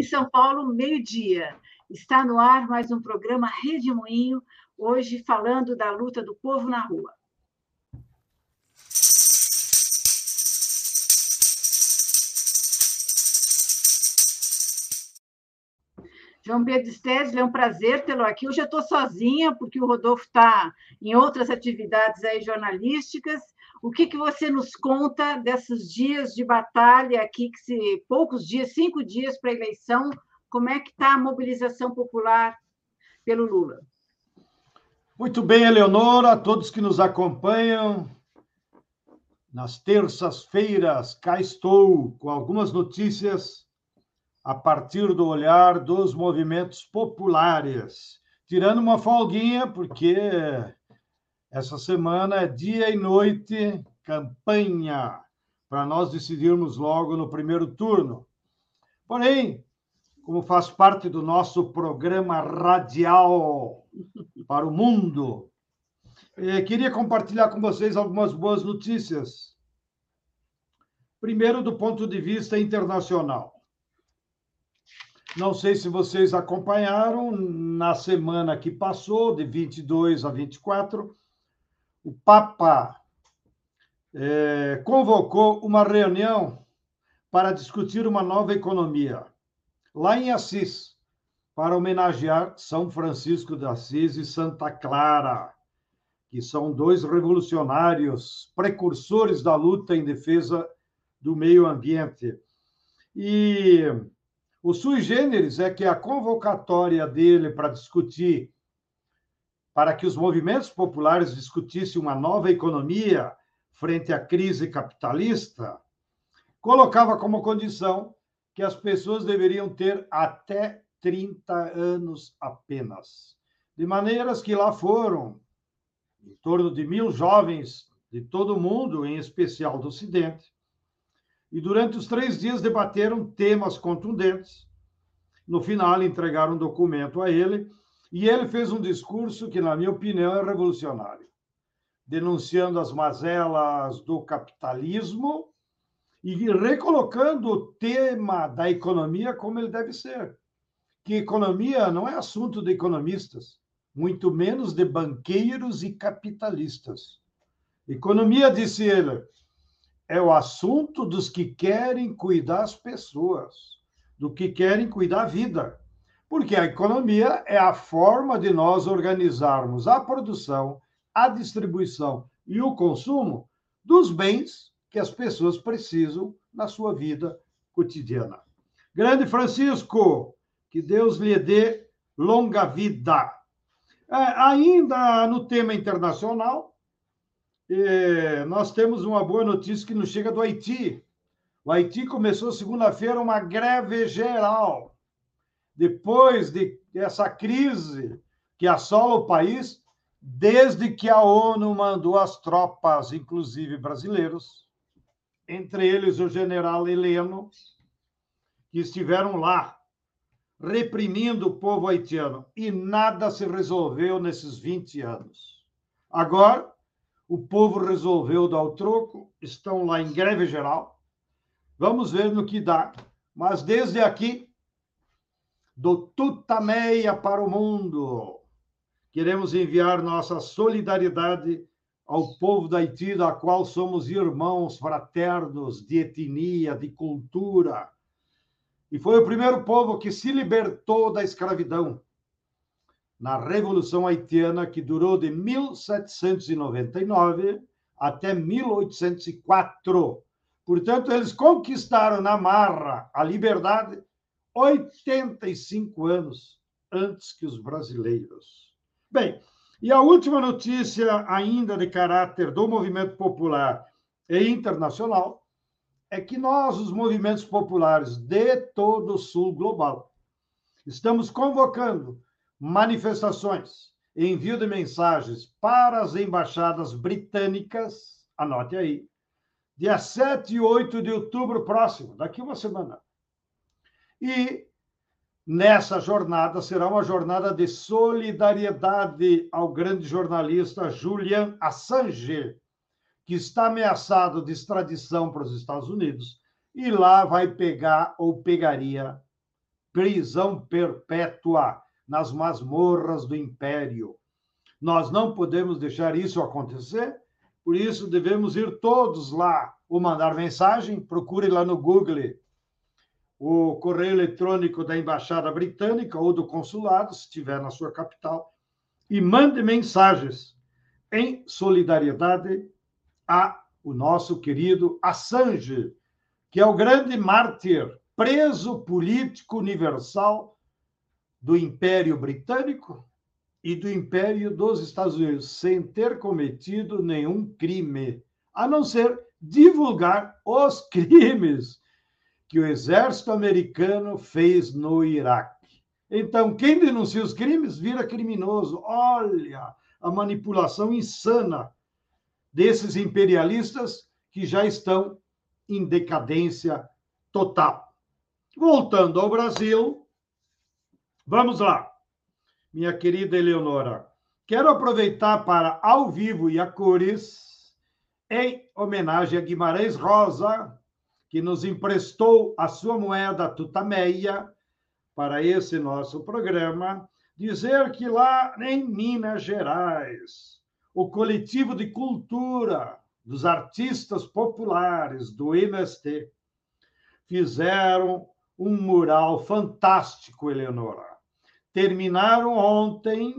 Em São Paulo, meio-dia. Está no ar mais um programa Rede Moinho, hoje falando da luta do povo na rua. João Pedro Stedley, é um prazer tê-lo aqui. Hoje eu estou sozinha, porque o Rodolfo está em outras atividades aí jornalísticas. O que, que você nos conta desses dias de batalha aqui, que se poucos dias, cinco dias para a eleição, como é que está a mobilização popular pelo Lula? Muito bem, Eleonora, todos que nos acompanham. Nas terças-feiras, cá estou com algumas notícias a partir do olhar dos movimentos populares, tirando uma folguinha, porque essa semana é dia e noite campanha para nós decidirmos logo no primeiro turno. Porém, como faz parte do nosso programa radial para o mundo, eh, queria compartilhar com vocês algumas boas notícias. Primeiro, do ponto de vista internacional. Não sei se vocês acompanharam, na semana que passou, de 22 a 24, o Papa é, convocou uma reunião para discutir uma nova economia, lá em Assis, para homenagear São Francisco de Assis e Santa Clara, que são dois revolucionários, precursores da luta em defesa do meio ambiente. E o sui generis é que a convocatória dele para discutir para que os movimentos populares discutissem uma nova economia frente à crise capitalista, colocava como condição que as pessoas deveriam ter até 30 anos apenas. De maneiras que lá foram em torno de mil jovens de todo o mundo, em especial do Ocidente, e durante os três dias debateram temas contundentes. No final, entregaram um documento a ele e ele fez um discurso que, na minha opinião, é revolucionário, denunciando as mazelas do capitalismo e recolocando o tema da economia como ele deve ser. Que economia não é assunto de economistas, muito menos de banqueiros e capitalistas. Economia, disse ele, é o assunto dos que querem cuidar das pessoas, do que querem cuidar da vida. Porque a economia é a forma de nós organizarmos a produção, a distribuição e o consumo dos bens que as pessoas precisam na sua vida cotidiana. Grande Francisco, que Deus lhe dê longa vida. É, ainda no tema internacional, é, nós temos uma boa notícia que nos chega do Haiti. O Haiti começou segunda-feira uma greve geral depois de essa crise que assola o país, desde que a ONU mandou as tropas, inclusive brasileiros, entre eles o general Heleno, que estiveram lá reprimindo o povo haitiano. E nada se resolveu nesses 20 anos. Agora, o povo resolveu dar o troco, estão lá em greve geral. Vamos ver no que dá. Mas desde aqui, do Tutameia para o mundo. Queremos enviar nossa solidariedade ao povo da Haiti, da qual somos irmãos fraternos de etnia, de cultura. E foi o primeiro povo que se libertou da escravidão na Revolução Haitiana, que durou de 1799 até 1804. Portanto, eles conquistaram na marra a liberdade 85 anos antes que os brasileiros. Bem, e a última notícia, ainda de caráter do movimento popular e internacional, é que nós, os movimentos populares de todo o sul global, estamos convocando manifestações, envio de mensagens para as embaixadas britânicas, anote aí, dia 7 e 8 de outubro próximo, daqui uma semana e nessa jornada será uma jornada de solidariedade ao grande jornalista Julian Assange, que está ameaçado de extradição para os Estados Unidos e lá vai pegar ou pegaria prisão perpétua nas masmorras do império. Nós não podemos deixar isso acontecer, por isso devemos ir todos lá ou mandar mensagem. Procure lá no Google o correio eletrônico da Embaixada Britânica ou do consulado, se estiver na sua capital, e mande mensagens em solidariedade a o nosso querido Assange, que é o grande mártir, preso político universal do Império Britânico e do Império dos Estados Unidos, sem ter cometido nenhum crime, a não ser divulgar os crimes que o exército americano fez no Iraque. Então, quem denuncia os crimes vira criminoso. Olha a manipulação insana desses imperialistas que já estão em decadência total. Voltando ao Brasil, vamos lá, minha querida Eleonora. Quero aproveitar para, ao vivo e a cores, em homenagem a Guimarães Rosa, que nos emprestou a sua moeda tutameia para esse nosso programa, dizer que lá em Minas Gerais, o coletivo de cultura dos artistas populares do MST fizeram um mural fantástico, Eleonora. Terminaram ontem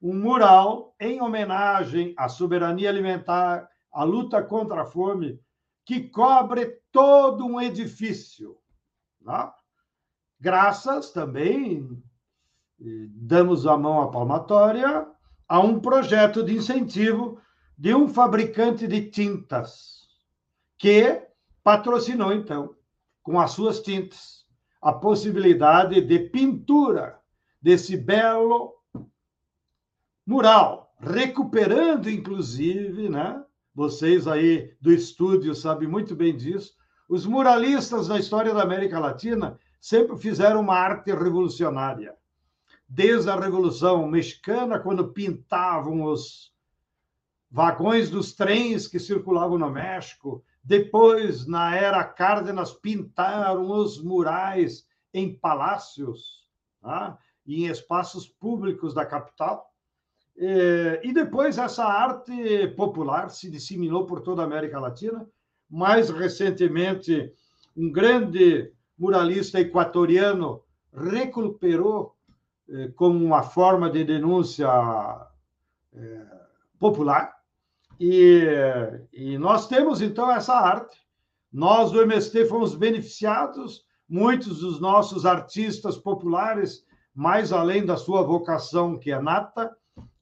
um mural em homenagem à soberania alimentar, à luta contra a fome, que cobre todo um edifício. Tá? Graças também, damos a mão à palmatória, a um projeto de incentivo de um fabricante de tintas, que patrocinou, então, com as suas tintas, a possibilidade de pintura desse belo mural, recuperando, inclusive, né? Vocês aí do estúdio sabem muito bem disso. Os muralistas da história da América Latina sempre fizeram uma arte revolucionária desde a Revolução Mexicana, quando pintavam os vagões dos trens que circulavam no México. Depois, na era Cárdenas, pintaram os murais em palácios tá? e em espaços públicos da capital. E depois essa arte popular se disseminou por toda a América Latina. Mais recentemente, um grande muralista equatoriano recuperou eh, como uma forma de denúncia eh, popular. E, e nós temos, então, essa arte. Nós, do MST, fomos beneficiados, muitos dos nossos artistas populares, mais além da sua vocação, que é nata,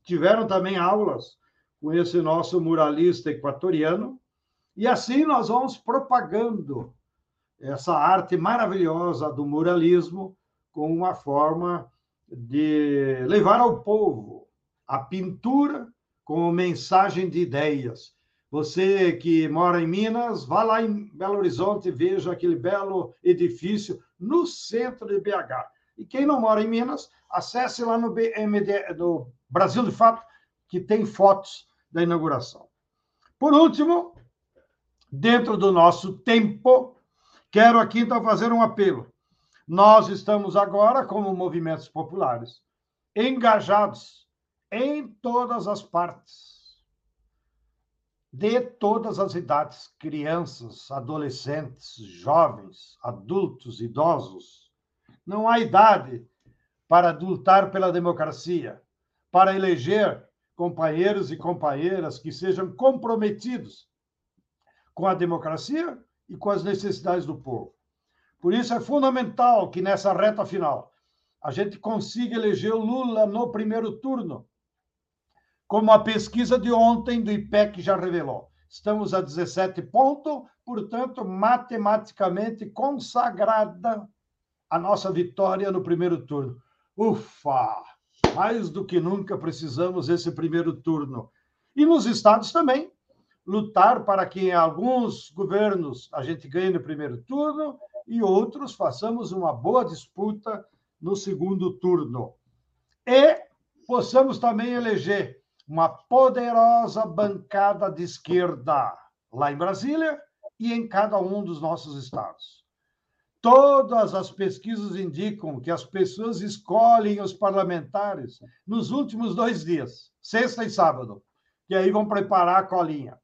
tiveram também aulas com esse nosso muralista equatoriano. E assim nós vamos propagando essa arte maravilhosa do muralismo com uma forma de levar ao povo a pintura como mensagem de ideias. Você que mora em Minas, vá lá em Belo Horizonte e veja aquele belo edifício no centro de BH. E quem não mora em Minas, acesse lá no BMD, do Brasil de Fato, que tem fotos da inauguração. Por último, dentro do nosso tempo, quero aqui então fazer um apelo. Nós estamos agora, como movimentos populares, engajados em todas as partes, de todas as idades, crianças, adolescentes, jovens, adultos, idosos. Não há idade para lutar pela democracia, para eleger companheiros e companheiras que sejam comprometidos com a democracia e com as necessidades do povo. Por isso é fundamental que nessa reta final a gente consiga eleger o Lula no primeiro turno, como a pesquisa de ontem do IPEC já revelou. Estamos a 17 pontos, portanto, matematicamente consagrada a nossa vitória no primeiro turno. Ufa! Mais do que nunca precisamos esse primeiro turno. E nos estados também, lutar para que em alguns governos a gente ganhe no primeiro turno e outros façamos uma boa disputa no segundo turno. E possamos também eleger uma poderosa bancada de esquerda lá em Brasília e em cada um dos nossos estados. Todas as pesquisas indicam que as pessoas escolhem os parlamentares nos últimos dois dias, sexta e sábado, e aí vão preparar a colinha.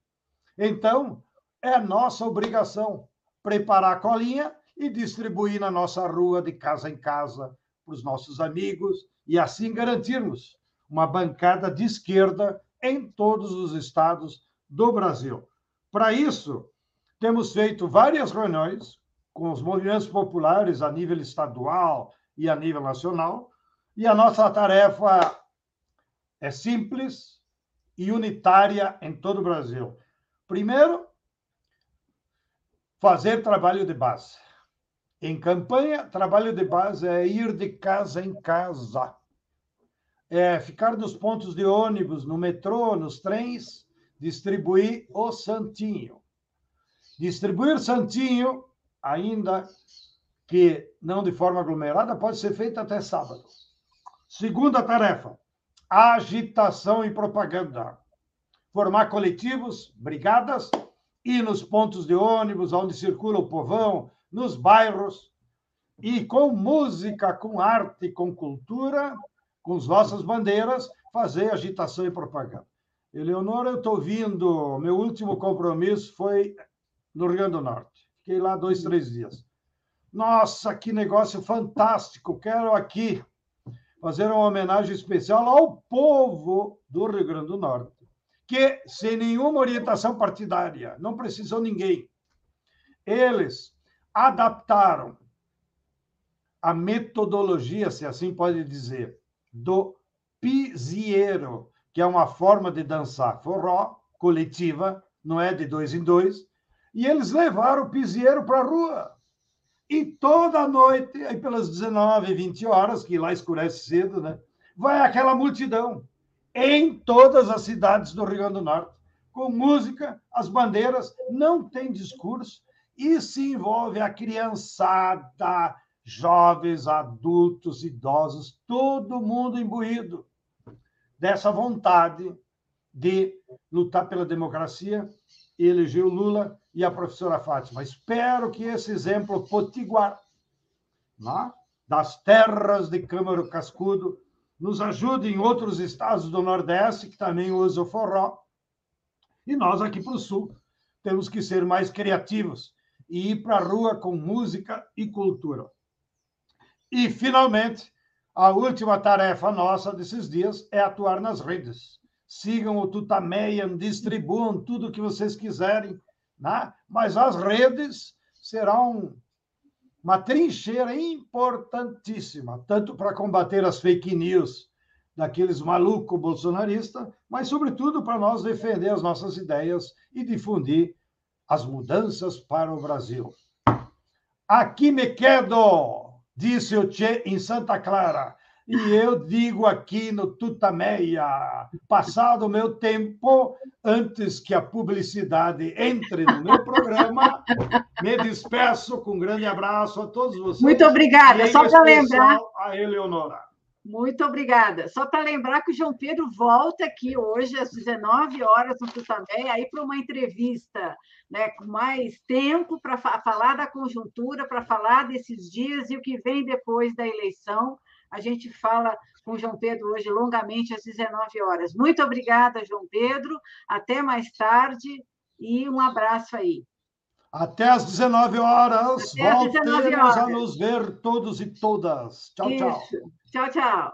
Então, é nossa obrigação preparar a colinha e distribuir na nossa rua, de casa em casa, para os nossos amigos, e assim garantirmos uma bancada de esquerda em todos os estados do Brasil. Para isso, temos feito várias reuniões com os movimentos populares a nível estadual e a nível nacional, e a nossa tarefa é simples e unitária em todo o Brasil. Primeiro, fazer trabalho de base. Em campanha, trabalho de base é ir de casa em casa, é ficar nos pontos de ônibus, no metrô, nos trens, distribuir o santinho. Distribuir santinho, ainda que não de forma aglomerada, pode ser feito até sábado. Segunda tarefa: agitação e propaganda. Formar coletivos, brigadas, ir nos pontos de ônibus, onde circula o povão, nos bairros, e com música, com arte, com cultura, com as nossas bandeiras, fazer agitação e propaganda. Eleonora, eu estou vindo, meu último compromisso foi no Rio Grande do Norte. Fiquei lá dois, três dias. Nossa, que negócio fantástico! Quero aqui fazer uma homenagem especial ao povo do Rio Grande do Norte, que, sem nenhuma orientação partidária, não precisou ninguém, eles adaptaram a metodologia, se assim pode dizer, do piseiro, que é uma forma de dançar forró coletiva, não é de dois em dois, e eles levaram o piseiro para a rua. E toda noite, aí pelas 19, 20 horas, que lá escurece cedo, né? Vai aquela multidão em todas as cidades do Rio Grande do Norte, com música, as bandeiras, não tem discurso, e se envolve a criançada, jovens, adultos, idosos, todo mundo imbuído dessa vontade de lutar pela democracia e eleger o Lula e a professora Fátima. Espero que esse exemplo potiguar né, das terras de Câmara Cascudo nos ajude em outros estados do Nordeste que também usam forró. E nós aqui para o Sul temos que ser mais criativos e ir para a rua com música e cultura. E, finalmente, a última tarefa nossa desses dias é atuar nas redes. Sigam o Tutameian, distribuam tudo o que vocês quiserem né? mas as redes serão uma trincheira importantíssima, tanto para combater as fake news daqueles malucos bolsonaristas, mas, sobretudo, para nós defender as nossas ideias e difundir as mudanças para o Brasil. Aqui me quedo, disse o Che em Santa Clara. E eu digo aqui no Tutameia, passado o meu tempo, antes que a publicidade entre no meu programa, me despeço com um grande abraço a todos vocês. Muito obrigada. Só para lembrar. A Eleonora. Muito obrigada. Só para lembrar que o João Pedro volta aqui hoje às 19 horas no Tutameia, aí para uma entrevista, né, com mais tempo para falar da conjuntura, para falar desses dias e o que vem depois da eleição. A gente fala com o João Pedro hoje longamente às 19 horas. Muito obrigada, João Pedro. Até mais tarde e um abraço aí. Até às 19 horas. Até Voltemos 19 horas. a nos ver todos e todas. Tchau, Isso. tchau. Tchau, tchau.